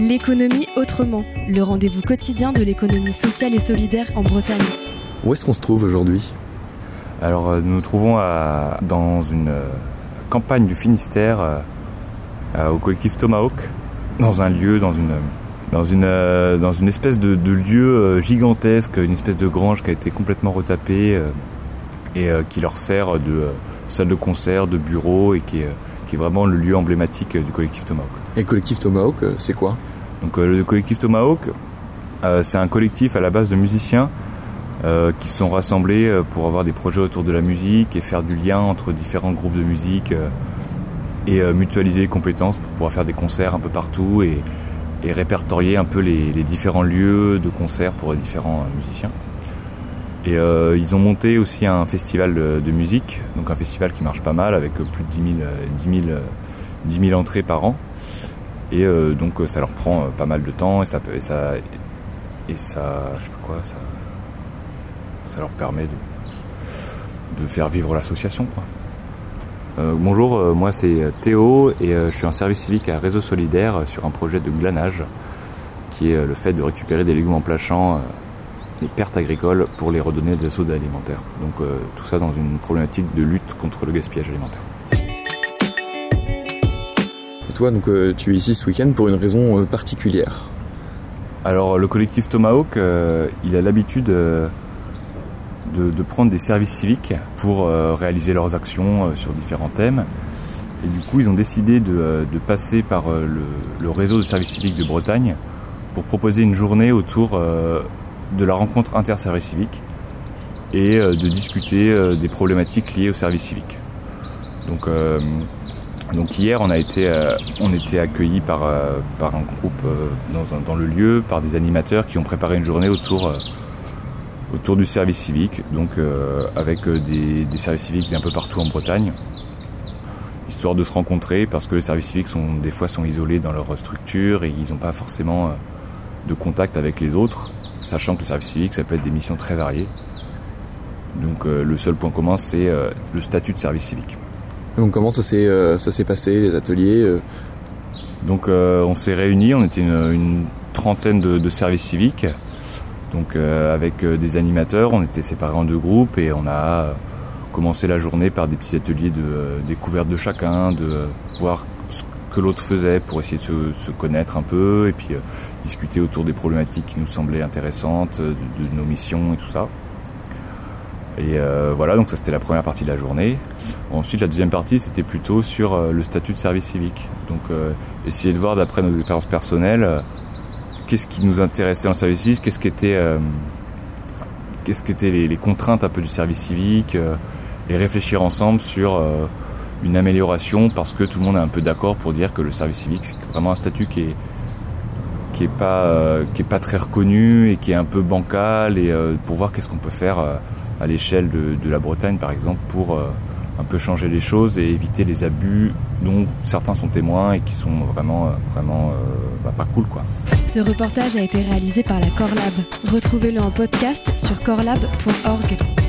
L'économie autrement, le rendez-vous quotidien de l'économie sociale et solidaire en Bretagne. Où est-ce qu'on se trouve aujourd'hui? Alors euh, nous nous trouvons à- dans une euh, campagne du Finistère, euh, au collectif Tomahawk, dans un lieu, dans une, dans une, euh, dans une espèce de, de lieu euh, gigantesque, une espèce de grange qui a été complètement retapée euh, et qui leur sert de salle de concert, de bureau et qui est, qui est vraiment le lieu emblématique euh, du collectif Tomahawk. Et le collectif Tomahawk, euh, c'est quoi? Donc euh, le collectif Tomahawk, euh, c'est un collectif à la base de musiciens euh, qui sont rassemblés euh, pour avoir des projets autour de la musique et faire du lien entre différents groupes de musique euh, et euh, mutualiser les compétences pour pouvoir faire des concerts un peu partout et, et répertorier un peu les, les différents lieux de concerts pour les différents euh, musiciens. Et euh, ils ont monté aussi un festival de, musique, donc un festival qui marche pas mal avec euh, plus de 10 000, euh, 10 000, 10 000 entrées par an. Et donc ça leur prend pas mal de temps et ça peut- et ça et ça je sais pas quoi ça leur permet de, faire vivre l'association bonjour, moi c'est Théo et je suis en service civique à Réseau Solidaire sur un projet de glanage qui est le fait de récupérer des légumes en plein champ, les pertes agricoles pour les redonner des assauts alimentaires. Donc euh, tout ça dans une problématique de lutte contre le gaspillage alimentaire. Et toi, donc, euh, tu es ici ce week-end pour une raison euh, particulière. Alors le collectif Tomahawk, il a l'habitude de, de prendre des services civiques pour réaliser leurs actions sur différents thèmes. Et du coup, ils ont décidé de, de passer par le, le réseau de services civiques de Bretagne pour proposer une journée autour de la rencontre inter-services civiques et euh, de discuter euh, des problématiques liées au service civique. Donc, euh, donc hier, on a été, était accueillis par, par un groupe dans, dans le lieu, par des animateurs qui ont préparé une journée autour, autour du service civique, donc avec des, des services civiques d'un peu partout en Bretagne, histoire de se rencontrer parce que les services civiques sont des fois sont isolés dans leur structure et ils n'ont pas forcément de contact avec les autres, sachant que le service civique ça peut être des missions très variées. Donc euh, le seul point commun c'est euh, le statut de service civique. Donc comment ça s'est euh, ça s'est passé, les ateliers Donc on s'est réunis, on était une, une trentaine de, de services civiques, donc avec des animateurs, on était séparés en deux groupes et on a commencé la journée par des petits ateliers de découverte de chacun, de voir l'autre faisait pour essayer de se, connaître un peu et puis euh, discuter autour des problématiques qui nous semblaient intéressantes, euh, de, nos missions et tout ça. Et euh, voilà, donc ça c'était la première partie de la journée. Ensuite, la deuxième partie, c'était plutôt sur le statut de service civique. Donc, essayer de voir d'après nos expériences personnelles, qu'est-ce qui nous intéressait le service civique, qu'est-ce qui était, euh, qu'est-ce qui étaient les, les contraintes un peu du service civique, et réfléchir ensemble sur une amélioration parce que tout le monde est un peu d'accord pour dire que le service civique, c'est vraiment un statut qui est euh, pas très reconnu et qui est un peu bancal et euh, pour voir qu'est-ce qu'on peut faire euh, à l'échelle de, la Bretagne par exemple pour un peu changer les choses et éviter les abus dont certains sont témoins et qui sont vraiment bah, pas cool quoi. Ce reportage a été réalisé par la Corlab. Retrouvez-le en podcast sur corlab.org.